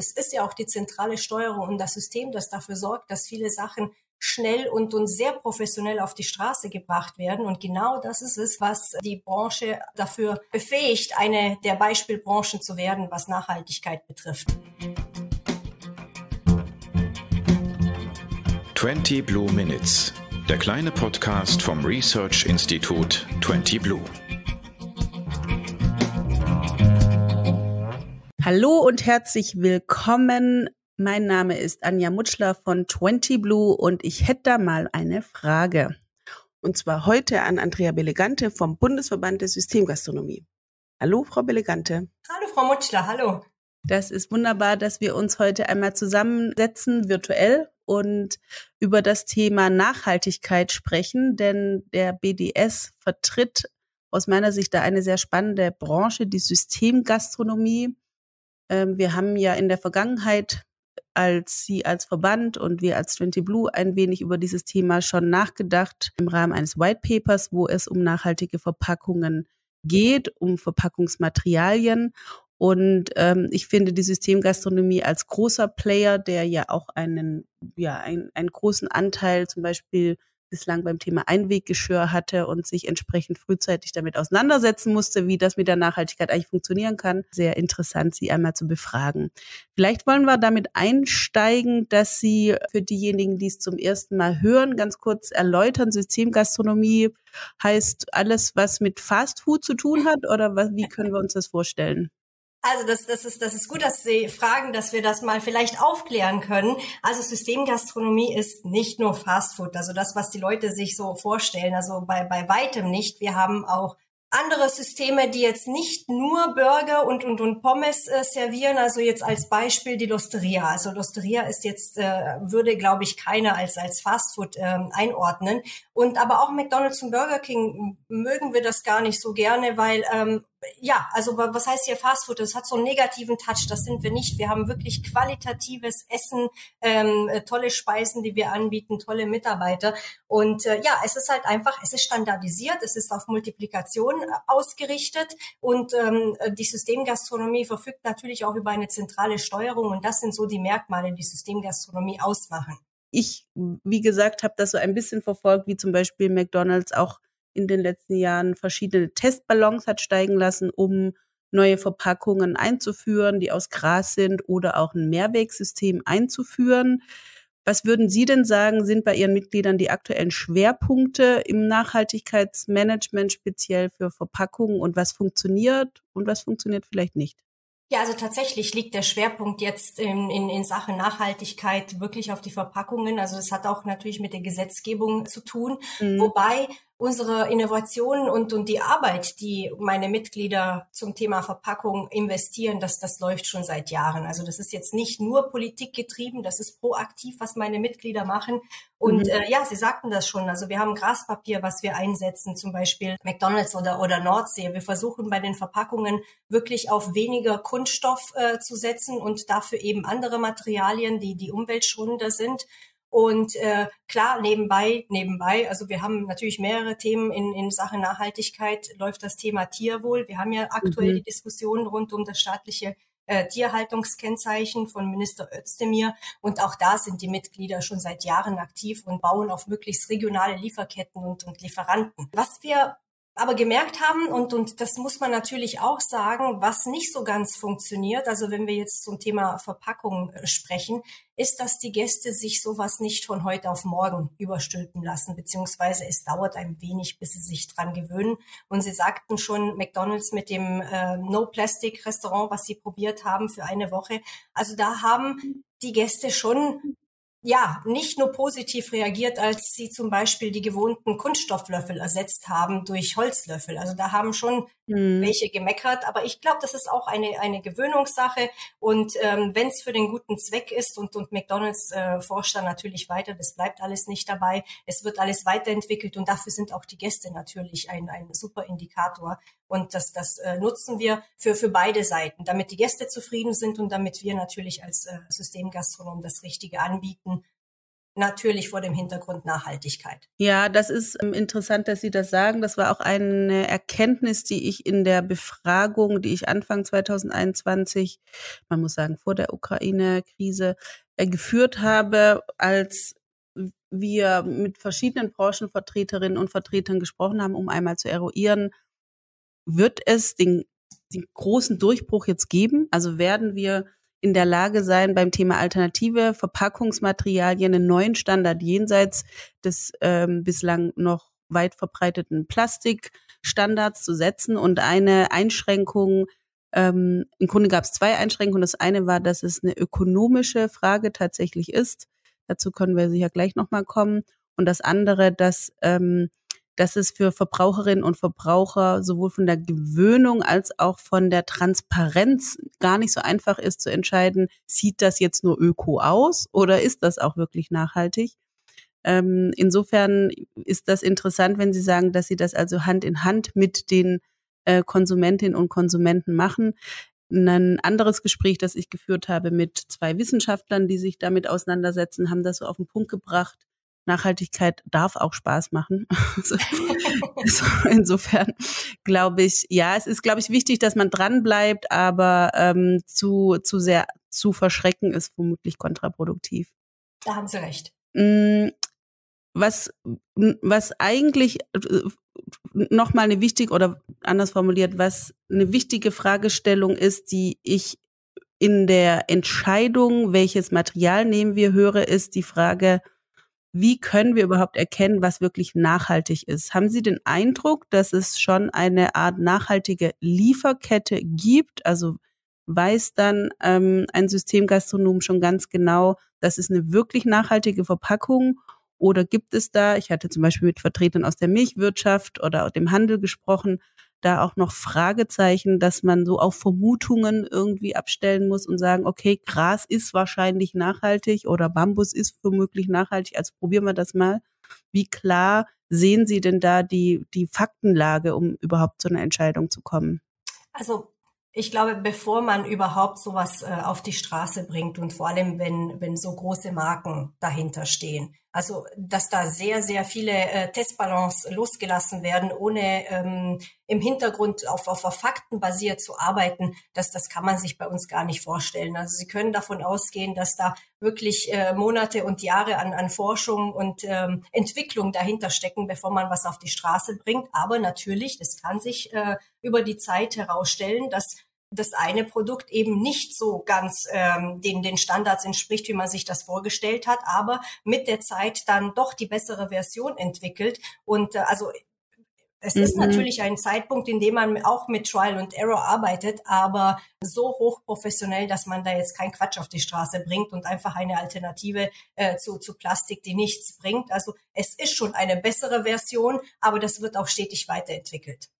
es ist ja auch die zentrale Steuerung und das System, das dafür sorgt, dass viele Sachen schnell und, und sehr professionell auf die Straße gebracht werden. Und genau das ist es, was die Branche dafür befähigt, eine der Beispielbranchen zu werden, was Nachhaltigkeit betrifft. 20 Blue Minutes, der kleine Podcast vom Research Institut 20 Blue. Hallo und herzlich willkommen mein Name ist Anja Mutschler von 20 Blue und ich hätte da mal eine Frage. Und zwar heute an Andrea Belegante vom Bundesverband der Systemgastronomie. Hallo, Frau Belegante. Hallo, Frau Mutschler, hallo. Das ist wunderbar, dass wir uns heute einmal zusammensetzen, virtuell, und über das Thema Nachhaltigkeit sprechen, denn der BDS vertritt aus meiner Sicht da eine sehr spannende Branche, die Systemgastronomie. Ähm, wir haben ja in der Vergangenheit als Sie als Verband und wir als 20 Blue ein wenig über dieses Thema schon nachgedacht im Rahmen eines White Papers, wo es um nachhaltige Verpackungen geht, um Verpackungsmaterialien. Und ähm, ich finde die Systemgastronomie als großer Player, der ja auch einen, ja, ein, einen großen Anteil zum Beispiel bislang beim Thema Einweggeschirr hatte und sich entsprechend frühzeitig damit auseinandersetzen musste, wie das mit der Nachhaltigkeit eigentlich funktionieren kann. Sehr interessant, Sie einmal zu befragen. Vielleicht wollen wir damit einsteigen, dass Sie für diejenigen, die es zum ersten Mal hören, ganz kurz erläutern. Systemgastronomie heißt alles, was mit Fastfood zu tun hat oder wie können wir uns das vorstellen? Also das, das, ist, das ist gut, dass Sie fragen, dass wir das mal vielleicht aufklären können. Also Systemgastronomie ist nicht nur Fastfood, also das, was die Leute sich so vorstellen, also bei, bei weitem nicht. Wir haben auch andere Systeme, die jetzt nicht nur Burger und, und, und Pommes äh, servieren, also jetzt als Beispiel die Losteria. Also Losteria ist jetzt, äh, würde, glaube ich, keiner als, als Fastfood ähm, einordnen. Und aber auch McDonald's und Burger King mögen wir das gar nicht so gerne, weil ähm, ja, also was heißt hier Fastfood? Das hat so einen negativen Touch, das sind wir nicht. Wir haben wirklich qualitatives Essen, ähm, äh, tolle Speisen, die wir anbieten, tolle Mitarbeiter. Und äh, ja, es ist halt einfach, es ist standardisiert, es ist auf Multiplikation äh, ausgerichtet und ähm, die Systemgastronomie verfügt natürlich auch über eine zentrale Steuerung und das sind so die Merkmale, die Systemgastronomie ausmachen. Ich, wie gesagt, habe das so ein bisschen verfolgt, wie zum Beispiel McDonald's auch in den letzten Jahren verschiedene Testballons hat steigen lassen, um neue Verpackungen einzuführen, die aus Gras sind oder auch ein Mehrwegsystem einzuführen. Was würden Sie denn sagen, sind bei Ihren Mitgliedern die aktuellen Schwerpunkte im Nachhaltigkeitsmanagement speziell für Verpackungen und was funktioniert und was funktioniert vielleicht nicht? Ja, also tatsächlich liegt der Schwerpunkt jetzt in, in, in Sachen Nachhaltigkeit wirklich auf die Verpackungen. Also das hat auch natürlich mit der Gesetzgebung zu tun. Mhm. Wobei unsere Innovationen und, und die Arbeit, die meine Mitglieder zum Thema Verpackung investieren, das, das läuft schon seit Jahren. Also das ist jetzt nicht nur Politik getrieben, das ist proaktiv, was meine Mitglieder machen. Und mhm. äh, ja, Sie sagten das schon. Also wir haben Graspapier, was wir einsetzen, zum Beispiel McDonald's oder, oder Nordsee. Wir versuchen bei den Verpackungen wirklich auf weniger Kunststoff äh, zu setzen und dafür eben andere Materialien, die, die umweltschonender sind. Und äh, klar, nebenbei, nebenbei, also wir haben natürlich mehrere Themen in, in Sachen Nachhaltigkeit, läuft das Thema Tierwohl. Wir haben ja aktuell mhm. die Diskussion rund um das staatliche äh, Tierhaltungskennzeichen von Minister Özdemir. Und auch da sind die Mitglieder schon seit Jahren aktiv und bauen auf möglichst regionale Lieferketten und, und Lieferanten. Was wir aber gemerkt haben, und, und das muss man natürlich auch sagen, was nicht so ganz funktioniert, also wenn wir jetzt zum Thema Verpackung äh, sprechen, ist, dass die Gäste sich sowas nicht von heute auf morgen überstülpen lassen, beziehungsweise es dauert ein wenig, bis sie sich dran gewöhnen. Und sie sagten schon, McDonald's mit dem äh, No-Plastic-Restaurant, was sie probiert haben für eine Woche, also da haben die Gäste schon ja, nicht nur positiv reagiert, als sie zum Beispiel die gewohnten Kunststofflöffel ersetzt haben durch Holzlöffel. Also da haben schon mhm. welche gemeckert, aber ich glaube, das ist auch eine, eine Gewöhnungssache. Und ähm, wenn es für den guten Zweck ist und, und McDonalds äh, forscht dann natürlich weiter, das bleibt alles nicht dabei. Es wird alles weiterentwickelt und dafür sind auch die Gäste natürlich ein, ein super Indikator. Und das, das äh, nutzen wir für, für beide Seiten, damit die Gäste zufrieden sind und damit wir natürlich als äh, Systemgastronom das Richtige anbieten natürlich vor dem Hintergrund Nachhaltigkeit. Ja, das ist ähm, interessant, dass Sie das sagen. Das war auch eine Erkenntnis, die ich in der Befragung, die ich Anfang 2021, man muss sagen, vor der Ukraine-Krise äh, geführt habe, als wir mit verschiedenen Branchenvertreterinnen und Vertretern gesprochen haben, um einmal zu eruieren, wird es den, den großen Durchbruch jetzt geben? Also werden wir in der Lage sein, beim Thema alternative Verpackungsmaterialien einen neuen Standard jenseits des ähm, bislang noch weit verbreiteten Plastikstandards zu setzen und eine Einschränkung ähm, im Grunde gab es zwei Einschränkungen. Das eine war, dass es eine ökonomische Frage tatsächlich ist. Dazu können wir sicher gleich nochmal kommen. Und das andere, dass, ähm, dass es für Verbraucherinnen und Verbraucher sowohl von der Gewöhnung als auch von der Transparenz gar nicht so einfach ist zu entscheiden, sieht das jetzt nur öko aus oder ist das auch wirklich nachhaltig? Ähm, insofern ist das interessant, wenn Sie sagen, dass Sie das also Hand in Hand mit den äh, Konsumentinnen und Konsumenten machen. Ein anderes Gespräch, das ich geführt habe mit zwei Wissenschaftlern, die sich damit auseinandersetzen, haben das so auf den Punkt gebracht. Nachhaltigkeit darf auch Spaß machen. also, insofern glaube ich, ja, es ist, glaube ich, wichtig, dass man dran bleibt, aber ähm, zu, zu sehr zu verschrecken ist vermutlich kontraproduktiv. Da haben Sie recht. Mm, was, was eigentlich äh, nochmal eine wichtige oder anders formuliert, was eine wichtige Fragestellung ist, die ich in der Entscheidung, welches Material nehmen wir, höre, ist die Frage, wie können wir überhaupt erkennen, was wirklich nachhaltig ist? Haben Sie den Eindruck, dass es schon eine Art nachhaltige Lieferkette gibt? Also weiß dann ähm, ein Systemgastronom schon ganz genau, das ist eine wirklich nachhaltige Verpackung oder gibt es da, ich hatte zum Beispiel mit Vertretern aus der Milchwirtschaft oder dem Handel gesprochen, da auch noch Fragezeichen, dass man so auf Vermutungen irgendwie abstellen muss und sagen, okay, Gras ist wahrscheinlich nachhaltig oder Bambus ist womöglich nachhaltig, also probieren wir das mal. Wie klar sehen Sie denn da die, die Faktenlage, um überhaupt zu einer Entscheidung zu kommen? Also ich glaube, bevor man überhaupt sowas äh, auf die Straße bringt und vor allem, wenn, wenn so große Marken dahinter stehen, also dass da sehr, sehr viele äh, Testballons losgelassen werden, ohne ähm, im Hintergrund auf, auf, auf Fakten basiert zu arbeiten, das, das kann man sich bei uns gar nicht vorstellen. Also Sie können davon ausgehen, dass da wirklich äh, Monate und Jahre an, an Forschung und ähm, Entwicklung dahinter stecken, bevor man was auf die Straße bringt. Aber natürlich, das kann sich äh, über die Zeit herausstellen, dass das eine Produkt eben nicht so ganz ähm, den, den Standards entspricht, wie man sich das vorgestellt hat, aber mit der Zeit dann doch die bessere Version entwickelt. Und äh, also es mhm. ist natürlich ein Zeitpunkt, in dem man auch mit Trial und Error arbeitet, aber so hochprofessionell, dass man da jetzt keinen Quatsch auf die Straße bringt und einfach eine Alternative äh, zu, zu Plastik, die nichts bringt. Also es ist schon eine bessere Version, aber das wird auch stetig weiterentwickelt.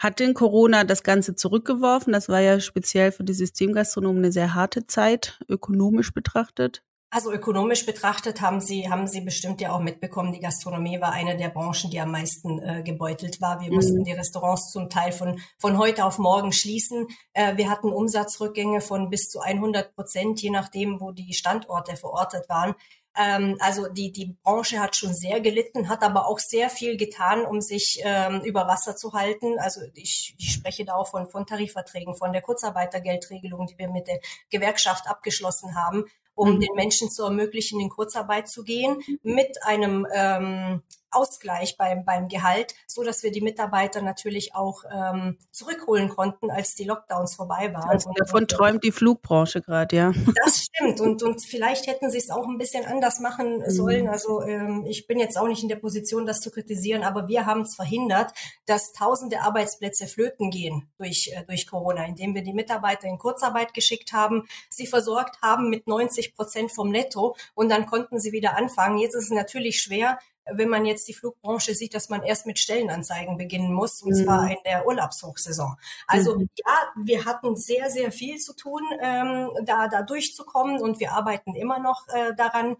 Hat denn Corona das Ganze zurückgeworfen? Das war ja speziell für die Systemgastronomen eine sehr harte Zeit, ökonomisch betrachtet. Also ökonomisch betrachtet haben Sie, haben Sie bestimmt ja auch mitbekommen, die Gastronomie war eine der Branchen, die am meisten äh, gebeutelt war. Wir mhm. mussten die Restaurants zum Teil von, von heute auf morgen schließen. Äh, wir hatten Umsatzrückgänge von bis zu 100 Prozent, je nachdem, wo die Standorte verortet waren. Ähm, also die, die Branche hat schon sehr gelitten, hat aber auch sehr viel getan, um sich ähm, über Wasser zu halten. Also ich, ich spreche da auch von, von Tarifverträgen, von der Kurzarbeitergeldregelung, die wir mit der Gewerkschaft abgeschlossen haben, um mhm. den Menschen zu ermöglichen, in Kurzarbeit zu gehen, mit einem ähm, Ausgleich beim, beim Gehalt, so dass wir die Mitarbeiter natürlich auch ähm, zurückholen konnten, als die Lockdowns vorbei waren. Also davon und, träumt die Flugbranche gerade, ja. Das stimmt. Und, und vielleicht hätten sie es auch ein bisschen anders machen mhm. sollen. Also ähm, ich bin jetzt auch nicht in der Position, das zu kritisieren, aber wir haben es verhindert, dass tausende Arbeitsplätze flöten gehen durch, äh, durch Corona, indem wir die Mitarbeiter in Kurzarbeit geschickt haben, sie versorgt haben mit 90 Prozent vom Netto und dann konnten sie wieder anfangen. Jetzt ist es natürlich schwer, wenn man jetzt die Flugbranche sieht, dass man erst mit Stellenanzeigen beginnen muss, und mhm. zwar in der Urlaubshochsaison. Also mhm. ja, wir hatten sehr, sehr viel zu tun, ähm, da, da durchzukommen und wir arbeiten immer noch äh, daran,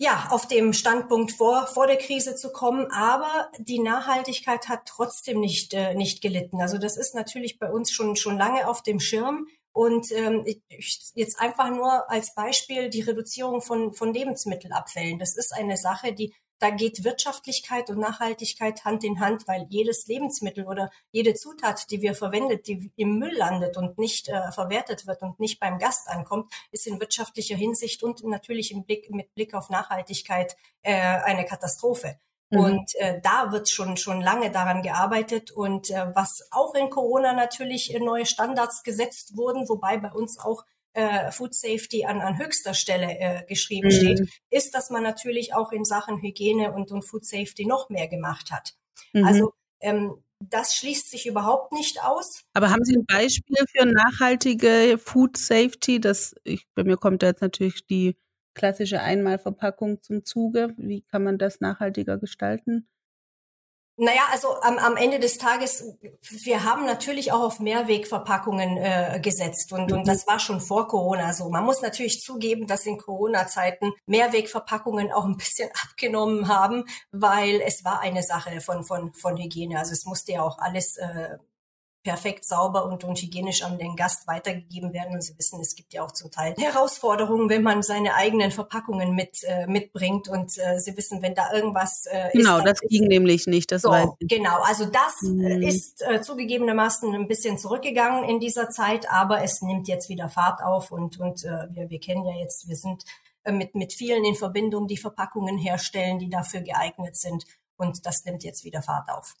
ja, auf dem Standpunkt vor, vor der Krise zu kommen. Aber die Nachhaltigkeit hat trotzdem nicht, äh, nicht gelitten. Also das ist natürlich bei uns schon, schon lange auf dem Schirm. Und ähm, ich, jetzt einfach nur als Beispiel die Reduzierung von, von Lebensmittelabfällen. Das ist eine Sache, die da geht Wirtschaftlichkeit und Nachhaltigkeit Hand in Hand, weil jedes Lebensmittel oder jede Zutat, die wir verwendet, die im Müll landet und nicht äh, verwertet wird und nicht beim Gast ankommt, ist in wirtschaftlicher Hinsicht und natürlich im Blick, mit Blick auf Nachhaltigkeit äh, eine Katastrophe. Mhm. Und äh, da wird schon schon lange daran gearbeitet und äh, was auch in Corona natürlich neue Standards gesetzt wurden, wobei bei uns auch äh, Food Safety an, an höchster Stelle äh, geschrieben mhm. steht, ist, dass man natürlich auch in Sachen Hygiene und, und Food Safety noch mehr gemacht hat. Mhm. Also ähm, das schließt sich überhaupt nicht aus. Aber haben Sie ein Beispiel für nachhaltige Food Safety? Das, ich, bei mir kommt da jetzt natürlich die klassische Einmalverpackung zum Zuge. Wie kann man das nachhaltiger gestalten? Naja, also am, am Ende des Tages, wir haben natürlich auch auf Mehrwegverpackungen äh, gesetzt und, mhm. und das war schon vor Corona so. Man muss natürlich zugeben, dass in Corona-Zeiten Mehrwegverpackungen auch ein bisschen abgenommen haben, weil es war eine Sache von, von, von Hygiene. Also es musste ja auch alles äh, perfekt sauber und, und hygienisch an den Gast weitergegeben werden. Und Sie wissen, es gibt ja auch zum Teil Herausforderungen, wenn man seine eigenen Verpackungen mit äh, mitbringt. Und äh, Sie wissen, wenn da irgendwas äh, genau, ist, das ging ist, nämlich nicht. Das so, weiß ich. Genau, also das mhm. ist äh, zugegebenermaßen ein bisschen zurückgegangen in dieser Zeit, aber es nimmt jetzt wieder Fahrt auf und und äh, wir, wir kennen ja jetzt, wir sind äh, mit mit vielen in Verbindung, die Verpackungen herstellen, die dafür geeignet sind. Und das nimmt jetzt wieder Fahrt auf.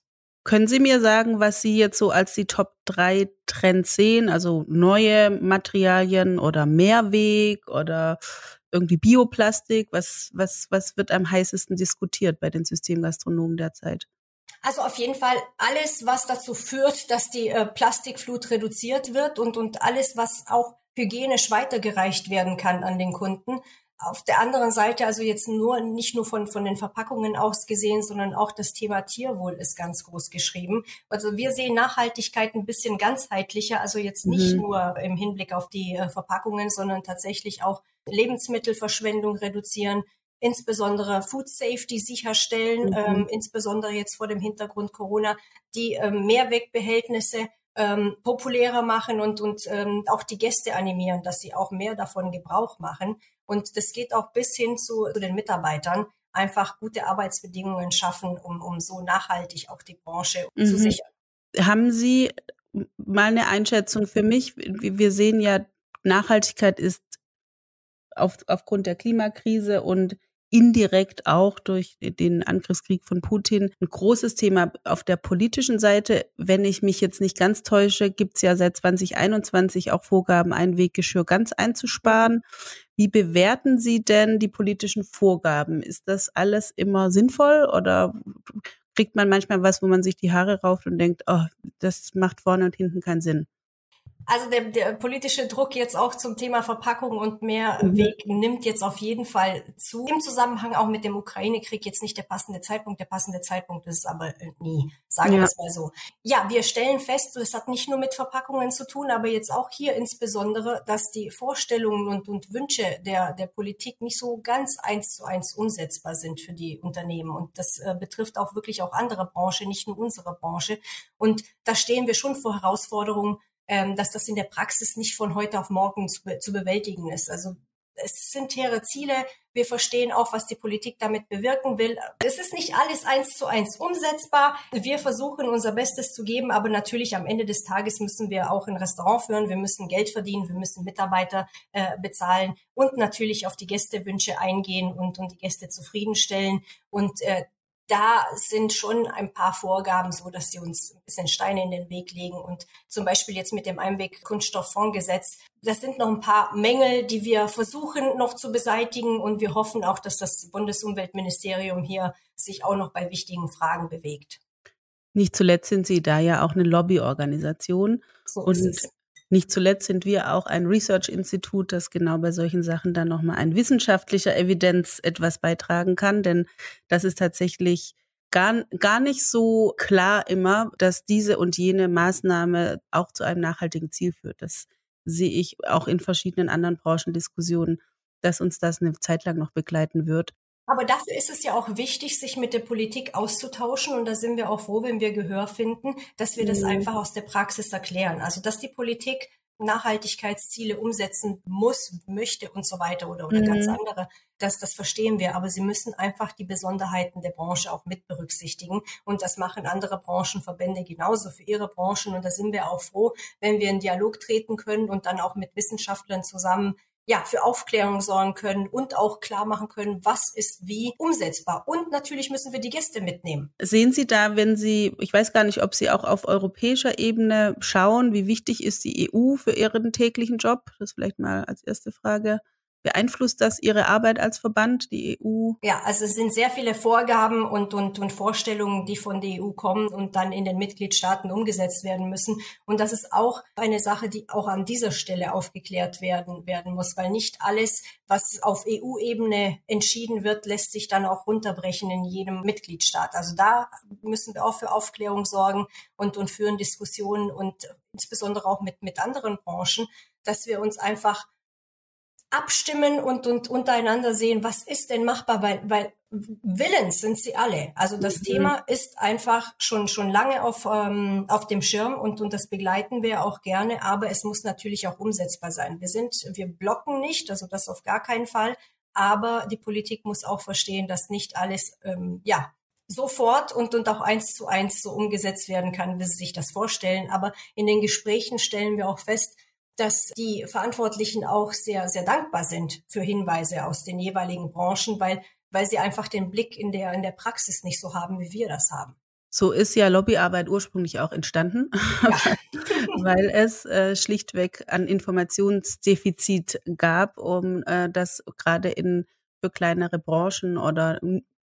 Können Sie mir sagen, was Sie jetzt so als die Top 3 Trends sehen? Also neue Materialien oder Mehrweg oder irgendwie Bioplastik? Was, was, was wird am heißesten diskutiert bei den Systemgastronomen derzeit? Also auf jeden Fall alles, was dazu führt, dass die äh, Plastikflut reduziert wird und, und alles, was auch hygienisch weitergereicht werden kann an den Kunden. Auf der anderen Seite, also jetzt nur, nicht nur von, von den Verpackungen aus gesehen, sondern auch das Thema Tierwohl ist ganz groß geschrieben. Also wir sehen Nachhaltigkeit ein bisschen ganzheitlicher, also jetzt nicht mhm. nur im Hinblick auf die äh, Verpackungen, sondern tatsächlich auch Lebensmittelverschwendung reduzieren, insbesondere Food Safety sicherstellen, mhm. ähm, insbesondere jetzt vor dem Hintergrund Corona, die ähm, Mehrwegbehältnisse ähm, populärer machen und, und ähm, auch die Gäste animieren, dass sie auch mehr davon Gebrauch machen. Und das geht auch bis hin zu, zu den Mitarbeitern, einfach gute Arbeitsbedingungen schaffen, um, um so nachhaltig auch die Branche mhm. zu sichern. Haben Sie mal eine Einschätzung für mich? Wir sehen ja, Nachhaltigkeit ist auf, aufgrund der Klimakrise und indirekt auch durch den Angriffskrieg von Putin ein großes Thema auf der politischen Seite. Wenn ich mich jetzt nicht ganz täusche, gibt es ja seit 2021 auch Vorgaben, Einweggeschirr ganz einzusparen. Wie bewerten Sie denn die politischen Vorgaben? Ist das alles immer sinnvoll oder kriegt man manchmal was, wo man sich die Haare rauft und denkt, oh, das macht vorne und hinten keinen Sinn? Also der, der politische Druck jetzt auch zum Thema Verpackung und Mehrweg mhm. nimmt jetzt auf jeden Fall zu. Im Zusammenhang auch mit dem Ukraine-Krieg jetzt nicht der passende Zeitpunkt. Der passende Zeitpunkt ist aber äh, nie, sagen ja. wir es mal so. Ja, wir stellen fest, es hat nicht nur mit Verpackungen zu tun, aber jetzt auch hier insbesondere, dass die Vorstellungen und, und Wünsche der, der Politik nicht so ganz eins zu eins umsetzbar sind für die Unternehmen. Und das äh, betrifft auch wirklich auch andere Branchen, nicht nur unsere Branche. Und da stehen wir schon vor Herausforderungen, ähm, dass das in der Praxis nicht von heute auf morgen zu, zu bewältigen ist. Also es sind hehre Ziele. Wir verstehen auch, was die Politik damit bewirken will. Es ist nicht alles eins zu eins umsetzbar. Wir versuchen unser Bestes zu geben, aber natürlich am Ende des Tages müssen wir auch ein Restaurant führen. Wir müssen Geld verdienen. Wir müssen Mitarbeiter äh, bezahlen und natürlich auf die Gästewünsche eingehen und, und die Gäste zufriedenstellen. Und äh, da sind schon ein paar Vorgaben so, dass sie uns ein bisschen Steine in den Weg legen. Und zum Beispiel jetzt mit dem Einweg-Kunststofffondsgesetz, das sind noch ein paar Mängel, die wir versuchen noch zu beseitigen. Und wir hoffen auch, dass das Bundesumweltministerium hier sich auch noch bei wichtigen Fragen bewegt. Nicht zuletzt sind Sie da ja auch eine Lobbyorganisation. So und nicht zuletzt sind wir auch ein Research-Institut, das genau bei solchen Sachen dann nochmal ein wissenschaftlicher Evidenz etwas beitragen kann, denn das ist tatsächlich gar, gar nicht so klar immer, dass diese und jene Maßnahme auch zu einem nachhaltigen Ziel führt. Das sehe ich auch in verschiedenen anderen Branchendiskussionen, dass uns das eine Zeit lang noch begleiten wird. Aber dafür ist es ja auch wichtig, sich mit der Politik auszutauschen. Und da sind wir auch froh, wenn wir Gehör finden, dass wir das mhm. einfach aus der Praxis erklären. Also, dass die Politik Nachhaltigkeitsziele umsetzen muss, möchte und so weiter oder, oder mhm. ganz andere. Das, das verstehen wir, aber sie müssen einfach die Besonderheiten der Branche auch mit berücksichtigen. Und das machen andere Branchenverbände genauso für ihre Branchen. Und da sind wir auch froh, wenn wir in Dialog treten können und dann auch mit Wissenschaftlern zusammen ja, für Aufklärung sorgen können und auch klar machen können, was ist wie umsetzbar. Und natürlich müssen wir die Gäste mitnehmen. Sehen Sie da, wenn Sie, ich weiß gar nicht, ob Sie auch auf europäischer Ebene schauen, wie wichtig ist die EU für Ihren täglichen Job? Das vielleicht mal als erste Frage. Beeinflusst das Ihre Arbeit als Verband, die EU? Ja, also es sind sehr viele Vorgaben und, und, und Vorstellungen, die von der EU kommen und dann in den Mitgliedstaaten umgesetzt werden müssen. Und das ist auch eine Sache, die auch an dieser Stelle aufgeklärt werden, werden muss, weil nicht alles, was auf EU-Ebene entschieden wird, lässt sich dann auch runterbrechen in jedem Mitgliedstaat. Also da müssen wir auch für Aufklärung sorgen und, und führen Diskussionen und insbesondere auch mit, mit anderen Branchen, dass wir uns einfach abstimmen und, und untereinander sehen, was ist denn machbar, weil, weil Willens sind sie alle. Also das mhm. Thema ist einfach schon, schon lange auf, ähm, auf dem Schirm und, und das begleiten wir auch gerne, aber es muss natürlich auch umsetzbar sein. Wir sind, wir blocken nicht, also das auf gar keinen Fall, aber die Politik muss auch verstehen, dass nicht alles, ähm, ja, sofort und, und auch eins zu eins so umgesetzt werden kann, wie sie sich das vorstellen. Aber in den Gesprächen stellen wir auch fest, dass die Verantwortlichen auch sehr, sehr dankbar sind für Hinweise aus den jeweiligen Branchen, weil, weil sie einfach den Blick in der, in der Praxis nicht so haben, wie wir das haben. So ist ja Lobbyarbeit ursprünglich auch entstanden, ja. weil es äh, schlichtweg an Informationsdefizit gab, um äh, das gerade in für kleinere Branchen oder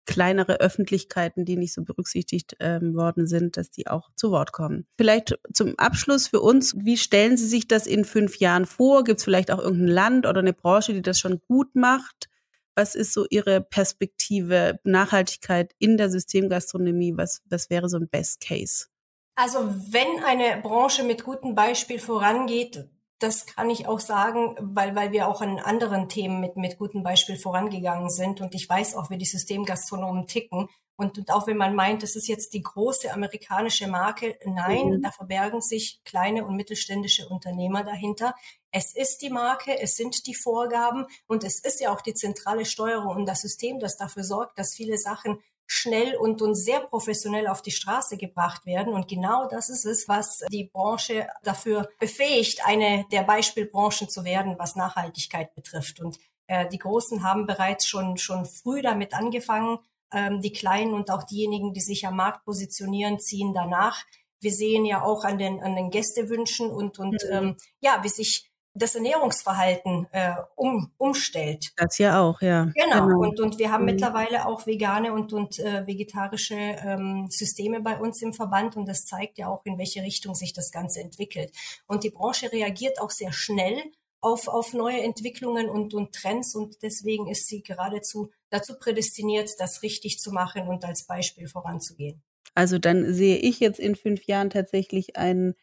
kleinere Öffentlichkeiten, die nicht so berücksichtigt ähm, worden sind, dass die auch zu Wort kommen. Vielleicht zum Abschluss für uns, wie stellen Sie sich das in fünf Jahren vor? Gibt es vielleicht auch irgendein Land oder eine Branche, die das schon gut macht? Was ist so Ihre Perspektive Nachhaltigkeit in der Systemgastronomie? Was, was wäre so ein Best Case? Also wenn eine Branche mit gutem Beispiel vorangeht, das kann ich auch sagen, weil, weil wir auch an anderen Themen mit, mit gutem Beispiel vorangegangen sind. Und ich weiß auch, wie die Systemgastronomen ticken. Und, und auch wenn man meint, das ist jetzt die große amerikanische Marke, nein, mhm. da verbergen sich kleine und mittelständische Unternehmer dahinter. Es ist die Marke, es sind die Vorgaben und es ist ja auch die zentrale Steuerung und das System, das dafür sorgt, dass viele Sachen schnell und, und sehr professionell auf die Straße gebracht werden. Und genau das ist es, was die Branche dafür befähigt, eine der Beispielbranchen zu werden, was Nachhaltigkeit betrifft. Und äh, die Großen haben bereits schon, schon früh damit angefangen. Ähm, die Kleinen und auch diejenigen, die sich am Markt positionieren, ziehen danach. Wir sehen ja auch an den, an den Gästewünschen und, und mhm. ähm, ja, wie sich das Ernährungsverhalten äh, um, umstellt. Das ja auch, ja. Genau. genau. Und, und wir haben mhm. mittlerweile auch vegane und, und äh, vegetarische ähm, Systeme bei uns im Verband und das zeigt ja auch, in welche Richtung sich das Ganze entwickelt. Und die Branche reagiert auch sehr schnell auf, auf neue Entwicklungen und, und Trends und deswegen ist sie geradezu dazu prädestiniert, das richtig zu machen und als Beispiel voranzugehen. Also dann sehe ich jetzt in fünf Jahren tatsächlich ein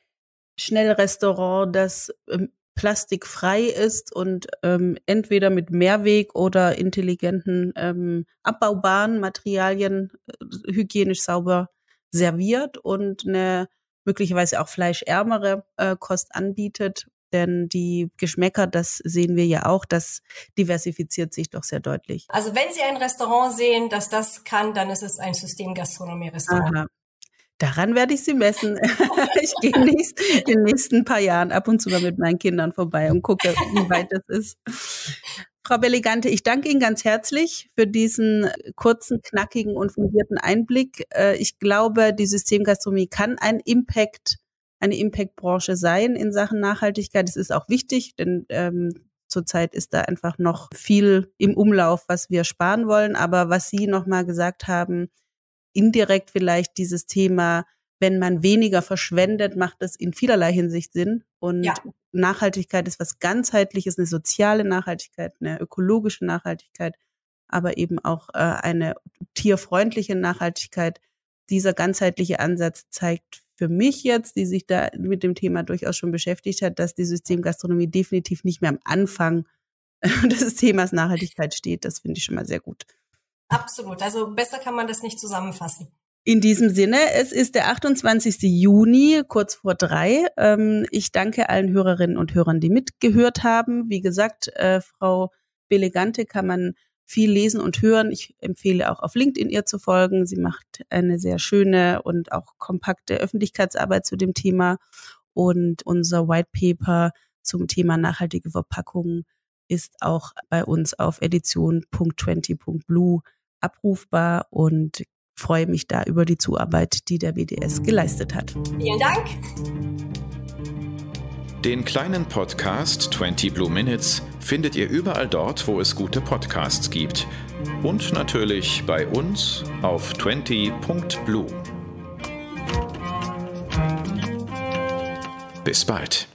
Schnellrestaurant, das ähm, plastikfrei ist und ähm, entweder mit Mehrweg oder intelligenten ähm, abbaubaren Materialien äh, hygienisch sauber serviert und eine möglicherweise auch fleischärmere äh, Kost anbietet. Denn die Geschmäcker, das sehen wir ja auch, das diversifiziert sich doch sehr deutlich. Also wenn Sie ein Restaurant sehen, dass das kann, dann ist es ein Systemgastronomie-Restaurant. Daran werde ich sie messen. ich gehe nächst, in den nächsten paar Jahren ab und zu mal mit meinen Kindern vorbei und gucke, wie weit das ist. Frau Belligante, ich danke Ihnen ganz herzlich für diesen kurzen, knackigen und fundierten Einblick. Äh, ich glaube, die Systemgastronomie kann ein Impact, eine Impact-Branche sein in Sachen Nachhaltigkeit. Es ist auch wichtig, denn ähm, zurzeit ist da einfach noch viel im Umlauf, was wir sparen wollen. Aber was Sie nochmal gesagt haben, indirekt vielleicht dieses Thema, wenn man weniger verschwendet, macht das in vielerlei Hinsicht Sinn. Und ja. Nachhaltigkeit ist was ganzheitliches, eine soziale Nachhaltigkeit, eine ökologische Nachhaltigkeit, aber eben auch äh, eine tierfreundliche Nachhaltigkeit. Dieser ganzheitliche Ansatz zeigt für mich jetzt, die sich da mit dem Thema durchaus schon beschäftigt hat, dass die Systemgastronomie definitiv nicht mehr am Anfang des Themas Nachhaltigkeit steht. Das finde ich schon mal sehr gut. Absolut. Also besser kann man das nicht zusammenfassen. In diesem Sinne, es ist der 28. Juni, kurz vor drei. Ähm, ich danke allen Hörerinnen und Hörern, die mitgehört haben. Wie gesagt, äh, Frau Belegante kann man viel lesen und hören. Ich empfehle auch auf LinkedIn ihr zu folgen. Sie macht eine sehr schöne und auch kompakte Öffentlichkeitsarbeit zu dem Thema. Und unser White Paper zum Thema nachhaltige Verpackungen ist auch bei uns auf edition.20.blue abrufbar und freue mich da über die Zuarbeit, die der BDS geleistet hat. Vielen Dank. Den kleinen Podcast 20 Blue Minutes findet ihr überall dort, wo es gute Podcasts gibt. Und natürlich bei uns auf 20.blue. Bis bald.